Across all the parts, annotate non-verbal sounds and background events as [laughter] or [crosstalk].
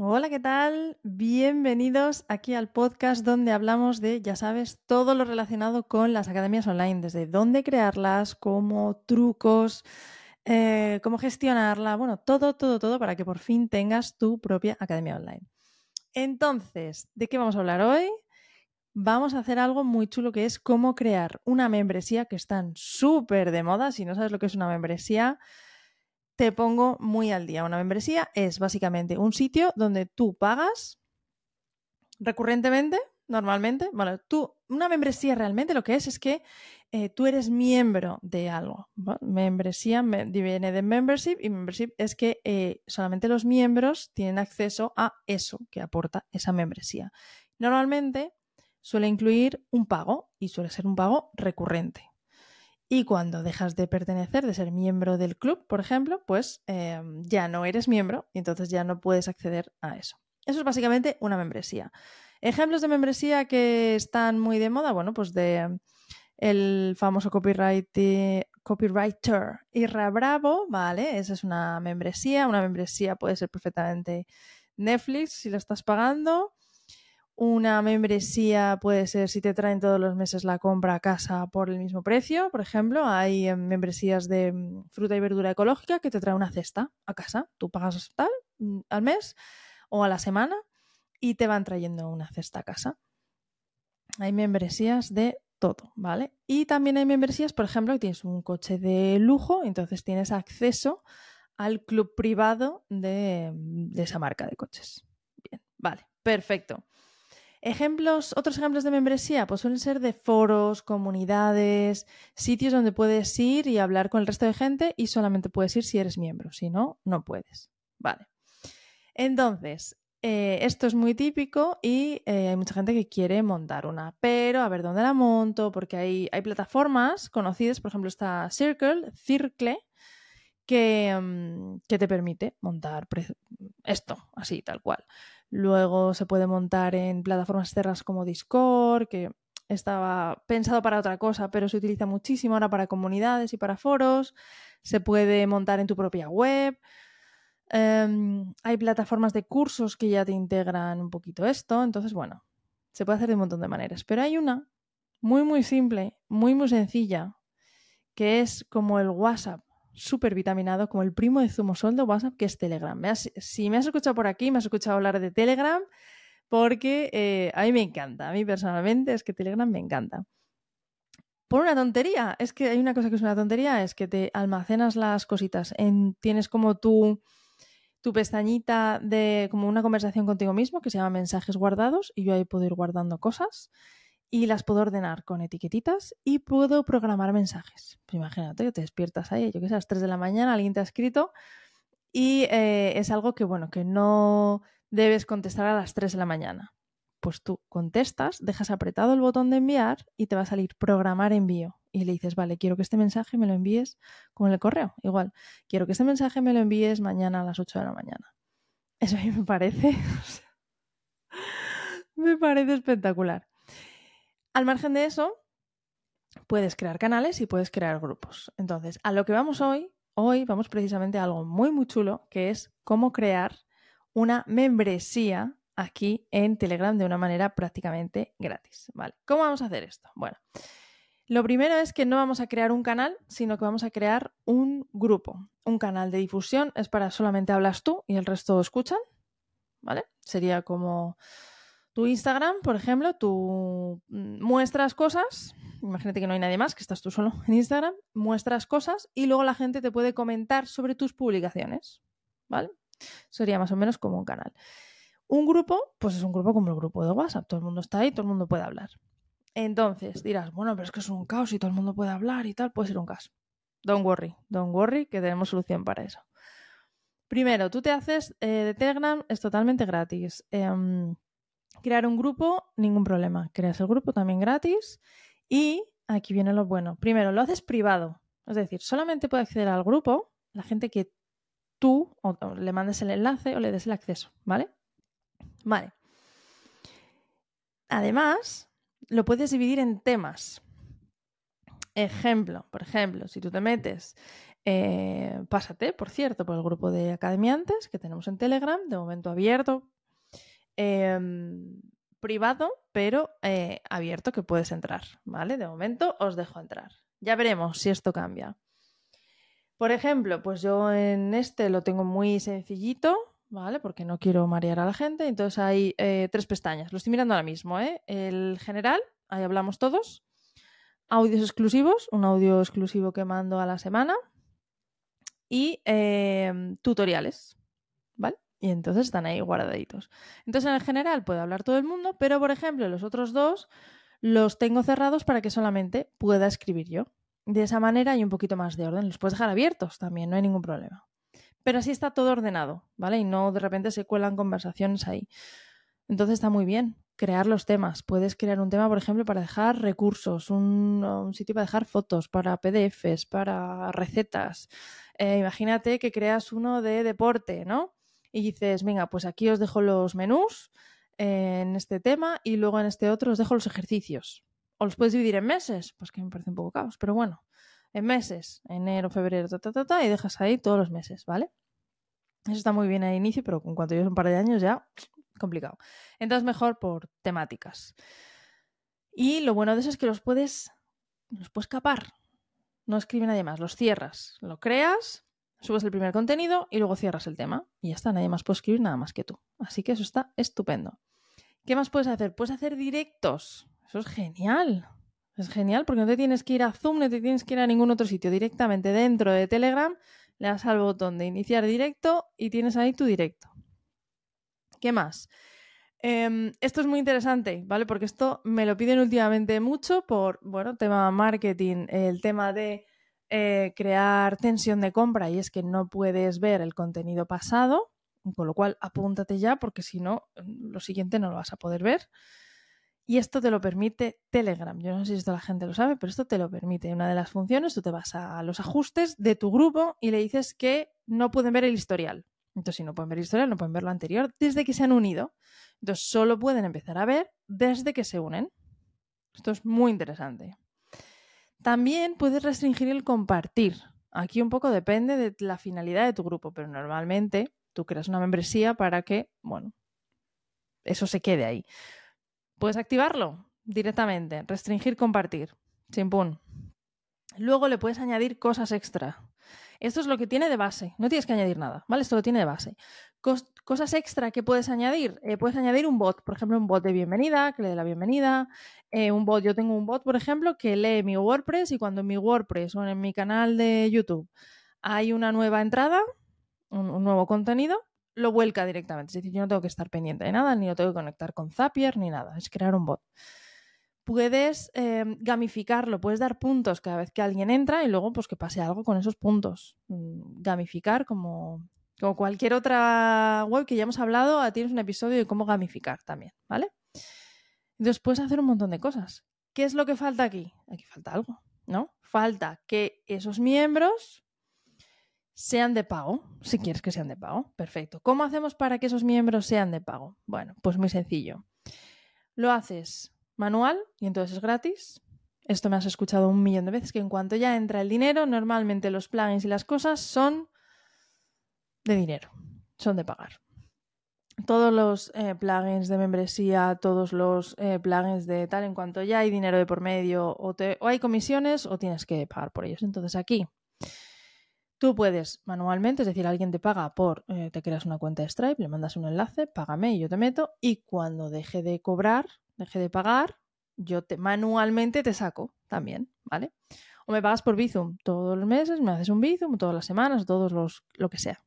Hola, ¿qué tal? Bienvenidos aquí al podcast donde hablamos de, ya sabes, todo lo relacionado con las academias online, desde dónde crearlas, cómo trucos, eh, cómo gestionarla, bueno, todo, todo, todo para que por fin tengas tu propia academia online. Entonces, ¿de qué vamos a hablar hoy? Vamos a hacer algo muy chulo que es cómo crear una membresía que están súper de moda. Si no sabes lo que es una membresía, te pongo muy al día. Una membresía es básicamente un sitio donde tú pagas recurrentemente, normalmente. Bueno, tú, una membresía realmente lo que es es que eh, tú eres miembro de algo. Membresía viene de membership y membership es que eh, solamente los miembros tienen acceso a eso que aporta esa membresía. Normalmente suele incluir un pago y suele ser un pago recurrente. Y cuando dejas de pertenecer, de ser miembro del club, por ejemplo, pues em, ya no eres miembro y entonces ya no puedes acceder a eso. Eso es básicamente una membresía. Ejemplos de membresía que están muy de moda, bueno, pues de el famoso copyright, copywriter Irra Bravo, ¿vale? Esa es una membresía. Una membresía puede ser perfectamente Netflix si la estás pagando. Una membresía puede ser si te traen todos los meses la compra a casa por el mismo precio. Por ejemplo, hay eh, membresías de mm, fruta y verdura ecológica que te trae una cesta a casa. Tú pagas tal mm, al mes o a la semana y te van trayendo una cesta a casa. Hay membresías de todo, ¿vale? Y también hay membresías, por ejemplo, que tienes un coche de lujo, entonces tienes acceso al club privado de, mm, de esa marca de coches. Bien, vale, perfecto. Ejemplos, otros ejemplos de membresía, pues suelen ser de foros, comunidades, sitios donde puedes ir y hablar con el resto de gente y solamente puedes ir si eres miembro, si no, no puedes. Vale. Entonces, eh, esto es muy típico y eh, hay mucha gente que quiere montar una, pero a ver dónde la monto, porque hay, hay plataformas conocidas, por ejemplo está Circle, Circle, que, mm, que te permite montar esto, así, tal cual. Luego se puede montar en plataformas externas como Discord, que estaba pensado para otra cosa, pero se utiliza muchísimo ahora para comunidades y para foros. Se puede montar en tu propia web. Em, hay plataformas de cursos que ya te integran un poquito esto. Entonces, bueno, se puede hacer de un montón de maneras. Pero hay una muy, muy simple, muy, muy sencilla, que es como el WhatsApp súper vitaminado como el primo de Zumosol de WhatsApp, que es Telegram. si me has escuchado por aquí, me has escuchado hablar de Telegram, porque eh, a mí me encanta. A mí personalmente es que Telegram me encanta. Por una tontería, es que hay una cosa que es una tontería, es que te almacenas las cositas. En, tienes como tu, tu pestañita de como una conversación contigo mismo que se llama mensajes guardados y yo ahí puedo ir guardando cosas y las puedo ordenar con etiquetitas y puedo programar mensajes. Pues imagínate que te despiertas ahí, yo que sé, a las 3 de la mañana, alguien te ha escrito y eh, es algo que, bueno, que no debes contestar a las 3 de la mañana. Pues tú contestas, dejas apretado el botón de enviar y te va a salir programar envío. Y le dices, vale, quiero que este mensaje me lo envíes con el correo. Igual, quiero que este mensaje me lo envíes mañana a las 8 de la mañana. Eso a mí me parece, [laughs] me parece espectacular. Al margen de eso, puedes crear canales y puedes crear grupos. Entonces, a lo que vamos hoy, hoy vamos precisamente a algo muy, muy chulo, que es cómo crear una membresía aquí en Telegram de una manera prácticamente gratis. ¿Vale? ¿Cómo vamos a hacer esto? Bueno, lo primero es que no vamos a crear un canal, sino que vamos a crear un grupo. Un canal de difusión es para solamente hablas tú y el resto escuchan. ¿Vale? Sería como tu Instagram, por ejemplo, tú mm, muestras cosas, imagínate que no hay nadie más, que estás tú solo en Instagram, muestras cosas y luego la gente te puede comentar sobre tus publicaciones, ¿vale? Sería más o menos como un canal. Un grupo, pues es un grupo como el grupo de WhatsApp, todo el mundo está ahí, todo el mundo puede hablar. Entonces dirás, bueno, pero es que es un caos y todo el mundo puede hablar y tal, puede ser un caos. Don't worry, don't worry, que tenemos solución para eso. Primero, tú te haces eh, de Telegram, es totalmente gratis. Em, Crear un grupo, ningún problema. Creas el grupo también gratis. Y aquí viene lo bueno. Primero, lo haces privado. Es decir, solamente puede acceder al grupo la gente que tú le mandes el enlace o le des el acceso, ¿vale? Vale. Además, lo puedes dividir en temas. Ejemplo, por ejemplo, si tú te metes Eh, pásate, por cierto, por el grupo de academiantes que tenemos en Telegram, de momento abierto, em, privado, pero eh, abierto que puedes entrar, ¿vale? De momento os dejo entrar. Ya veremos si esto cambia. Por ejemplo, pues yo en este lo tengo muy sencillito, ¿vale? Porque no quiero marear a la gente. Entonces hay eh, tres pestañas. Lo estoy mirando ahora mismo, ¿eh? El general, ahí hablamos todos. Audios exclusivos, un audio exclusivo que mando a la semana. Y em, tutoriales. Y entonces están ahí guardaditos. Entonces en general puede hablar todo el mundo, pero por ejemplo los otros dos los tengo cerrados para que solamente pueda escribir yo. De esa manera hay un poquito más de orden. Los puedes dejar abiertos también, no hay ningún problema pero así está todo ordenado, ¿vale? Y no de repente se cuelan conversaciones ahí. Entonces está muy bien crear los temas. Puedes crear un tema, por ejemplo, para dejar recursos, un, sitio para dejar fotos, para PDFs, para recetas. Eh, imagínate que creas uno de deporte, ¿no? Y dices, venga, pues aquí os dejo los menús en este tema y luego en este otro os dejo los ejercicios. O los puedes dividir en meses, pues que me parece un poco caos, pero bueno, en meses, enero, febrero, ta, ta, ta, y dejas ahí todos los meses, ¿vale? Eso está muy bien al inicio, pero en cuanto lleves un par de años ya, [sniffs] complicado. Entonces mejor por temáticas. Y lo bueno de eso es que los puedes, los puedes capar. No escribe nadie más, los cierras, lo creas, subes el primer contenido y luego cierras el tema. Y ya está, nadie más puede escribir nada más que tú. Así que eso está estupendo. ¿Qué más puedes hacer? Puedes hacer directos. Eso es genial. Es genial porque no te tienes que ir a Zoom, no te tienes que ir a ningún otro sitio. Directamente dentro de Telegram le das al botón de iniciar directo y tienes ahí tu directo. ¿Qué más? Em, esto es muy interesante, ¿vale? Porque esto me lo piden últimamente mucho por, bueno, tema marketing, el tema de eh, crear tensión de compra y es que no puedes ver el contenido pasado, con lo cual apúntate ya porque si no, lo siguiente no lo vas a poder ver. Y esto te lo permite Telegram. Yo no sé si esto la gente lo sabe, pero esto te lo permite. Una de las funciones, tú te vas a los ajustes de tu grupo y le dices que no pueden ver el historial. Entonces, si no pueden ver el historial, no pueden ver lo anterior desde que se han unido. Entonces, solo pueden empezar a ver desde que se unen. Esto es muy interesante. También puedes restringir el compartir. Aquí un poco depende de la finalidad de tu grupo, pero normalmente tú creas una membresía para que, bueno, eso se quede ahí. Puedes activarlo directamente, restringir compartir, chimpún. Luego le puedes añadir cosas extra. Esto es lo que tiene de base, no tienes que añadir nada, ¿vale? Esto lo tiene de base. Cosas extra que puedes añadir, eh, puedes añadir un bot, por ejemplo, un bot de bienvenida, que le dé la bienvenida, eh, un bot, yo tengo un bot, por ejemplo, que lee mi WordPress y cuando en mi WordPress o en mi canal de YouTube hay una nueva entrada, un nuevo contenido, lo vuelca directamente. Es decir, yo no tengo que estar pendiente de nada, ni lo tengo que conectar con Zapier, ni nada. Es crear un bot. Puedes em, gamificarlo, puedes dar puntos cada vez que alguien entra y luego pues que pase algo con esos puntos. Mm, gamificar como, como cualquier otra web que ya hemos hablado, ah, tienes un episodio de cómo gamificar también, ¿vale? Entonces puedes hacer un montón de cosas. ¿Qué es lo que falta aquí? Aquí falta algo, ¿no? Falta que esos miembros sean de pago, si quieres que sean de pago. Perfecto. ¿Cómo hacemos para que esos miembros sean de pago? Bueno, pues muy sencillo. Lo haces manual y entonces es gratis. Esto me has escuchado un millón de veces, que en cuanto ya entra el dinero, normalmente los plugins y las cosas son de dinero, son de pagar. Todos los eh, plugins de membresía, todos los eh, plugins de tal, en cuanto ya hay dinero de por medio o, o hay comisiones o tienes que pagar por ellos. Entonces aquí Tú puedes manualmente, es decir, alguien te paga por, eh, te creas una cuenta de Stripe, le mandas un enlace, págame y yo te meto y cuando deje de cobrar, deje de pagar, yo te manualmente te saco también, ¿vale? O me pagas por Bizum todos los meses, me haces un Bizum todas las semanas, todos los, lo que sea.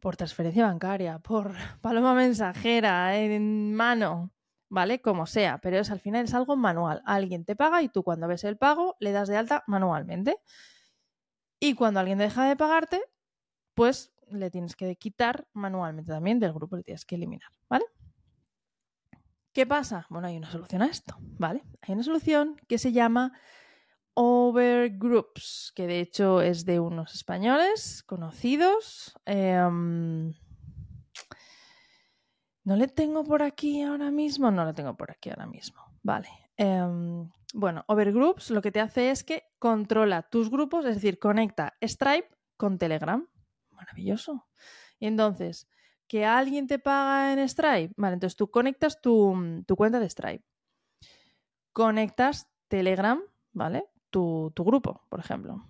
Por transferencia bancaria, por [laughs] paloma mensajera, en mano, ¿vale? Como sea, pero es al final es algo manual. Alguien te paga y tú cuando ves el pago le das de alta manualmente. Y cuando alguien deja de pagarte, pues le tienes que quitar manualmente también del grupo, le tienes que eliminar, ¿vale? ¿Qué pasa? Bueno, hay una solución a esto, ¿vale? Hay una solución que se llama Overgroups, que de hecho es de unos españoles conocidos. Em, no le tengo por aquí ahora mismo, no le tengo por aquí ahora mismo, vale. em, bueno, Overgroups lo que te hace es que controla tus grupos, es decir, conecta Stripe con Telegram. Maravilloso. Y entonces, que alguien te paga en Stripe, vale, entonces tú conectas tu, tu cuenta de Stripe. Conectas Telegram, ¿vale? Tu, grupo, por ejemplo.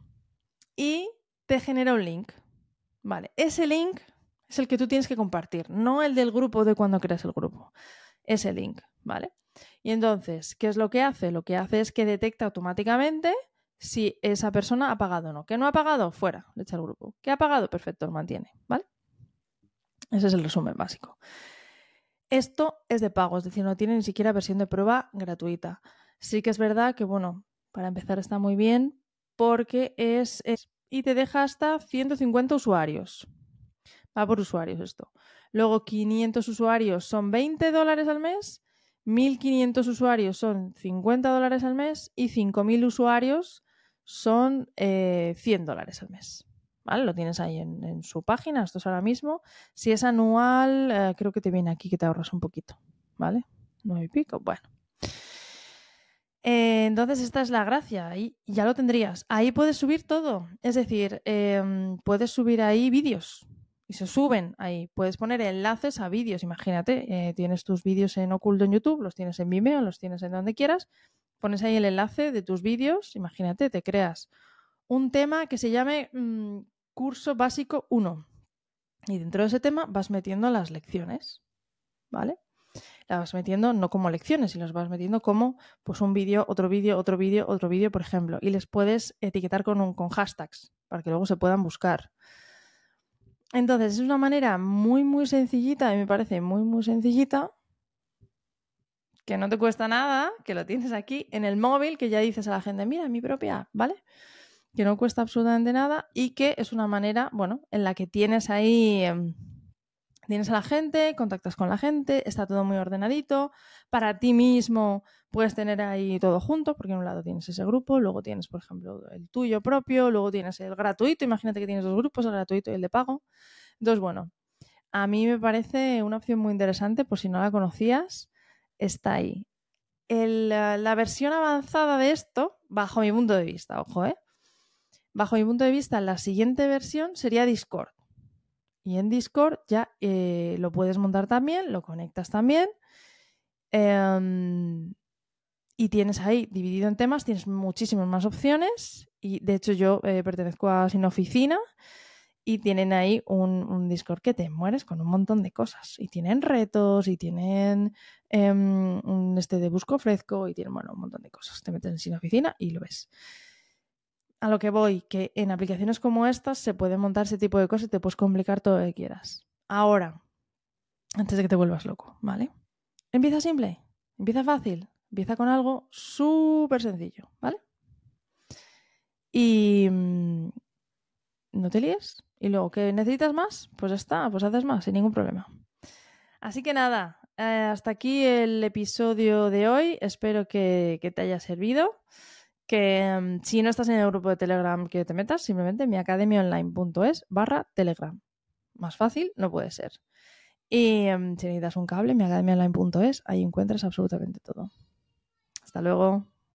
Y te genera un link. Vale, ese link es el que tú tienes que compartir, no el del grupo de cuando creas el grupo. Ese link, ¿vale? Y entonces, ¿qué es lo que hace? Lo que hace es que detecta automáticamente si esa persona ha pagado o no. ¿Que no ha pagado? Fuera, le echa el grupo. ¿Que ha pagado? Perfecto, lo mantiene, ¿vale? Ese es el resumen básico. Esto es de pago, es decir, no tiene ni siquiera versión de prueba gratuita. Sí que es verdad que, bueno, para empezar está muy bien porque es, y te deja hasta 150 usuarios. Va por usuarios esto. Luego 500 usuarios son 20 dólares al mes, 1500 usuarios son 50 dólares al mes y 5000 usuarios son 100 eh, dólares al mes. ¿Vale? Lo tienes ahí en, su página, esto es ahora mismo. Si es anual, eh, creo que te viene aquí que te ahorras un poquito. ¿Vale? Nueve y pico. Bueno. Eh, entonces, esta es la gracia. Ahí ya lo tendrías. Ahí puedes subir todo. Es decir, em, puedes subir ahí vídeos. Y se suben ahí. Puedes poner enlaces a vídeos. Imagínate, eh, tienes tus vídeos en oculto en YouTube, los tienes en Vimeo, los tienes en donde quieras. Pones ahí el enlace de tus vídeos. Imagínate, te creas un tema que se llame mm, curso básico 1. Y dentro de ese tema vas metiendo las lecciones. ¿Vale? Las vas metiendo no como lecciones, sino las vas metiendo como pues un vídeo, otro vídeo, otro vídeo, otro vídeo, por ejemplo. Y les puedes etiquetar con, un, con hashtags para que luego se puedan buscar. Entonces, es una manera muy, muy sencillita, y me parece muy, muy sencillita, que no te cuesta nada, que lo tienes aquí en el móvil, que ya dices a la gente, mira, mi propia, ¿vale? Que no cuesta absolutamente nada y que es una manera, bueno, en la que tienes ahí... Em, tienes a la gente, contactas con la gente, está todo muy ordenadito. Para ti mismo puedes tener ahí todo junto, porque en un lado tienes ese grupo, luego tienes, por ejemplo, el tuyo propio, luego tienes el gratuito. Imagínate que tienes dos grupos, el gratuito y el de pago. Entonces, bueno, a mí me parece una opción muy interesante, por si no la conocías, está ahí. la versión avanzada de esto, bajo mi punto de vista, ojo, ¿eh? Bajo mi punto de vista, la siguiente versión sería Discord. Y en Discord ya eh, lo puedes montar también, lo conectas también. Em, y tienes ahí dividido en temas, tienes muchísimas más opciones. Y de hecho yo eh, pertenezco a Sin Oficina y tienen ahí un, Discord que te mueres con un montón de cosas. Y tienen retos y tienen em, un este de busco fresco y tienen bueno, un montón de cosas. Te metes en Sin Oficina y lo ves a lo que voy, que en aplicaciones como estas se puede montar ese tipo de cosas y te puedes complicar todo lo que quieras. Ahora, antes de que te vuelvas loco, ¿vale? Empieza simple, empieza fácil, empieza con algo súper sencillo, ¿vale? Y mm, no te líes. Y luego, ¿que necesitas más? Pues está, pues haces más, sin ningún problema. Así que nada, eh, hasta aquí el episodio de hoy. Espero que, que te haya servido que mm, si no estás en el grupo de Telegram que te metas, simplemente miacademiaonline.es barra Telegram. Más fácil no puede ser. Y mm, si necesitas un cable, miacademiaonline.es, ahí encuentras absolutamente todo. Hasta luego.